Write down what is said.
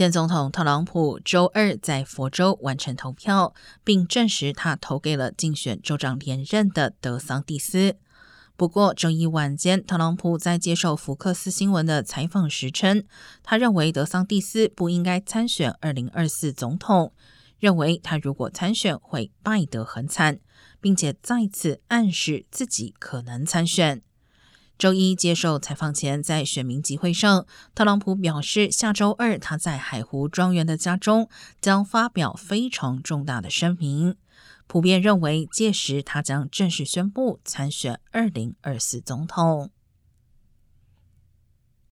现总统特朗普周二在佛州完成投票，并证实他投给了竞选州长连任的德桑蒂斯。不过，周一晚间，特朗普在接受福克斯新闻的采访时称，他认为德桑蒂斯不应该参选二零二四总统，认为他如果参选会败得很惨，并且再次暗示自己可能参选。周一接受采访前，在选民集会上，特朗普表示，下周二他在海湖庄园的家中将发表非常重大的声明。普遍认为，届时他将正式宣布参选二零二四总统。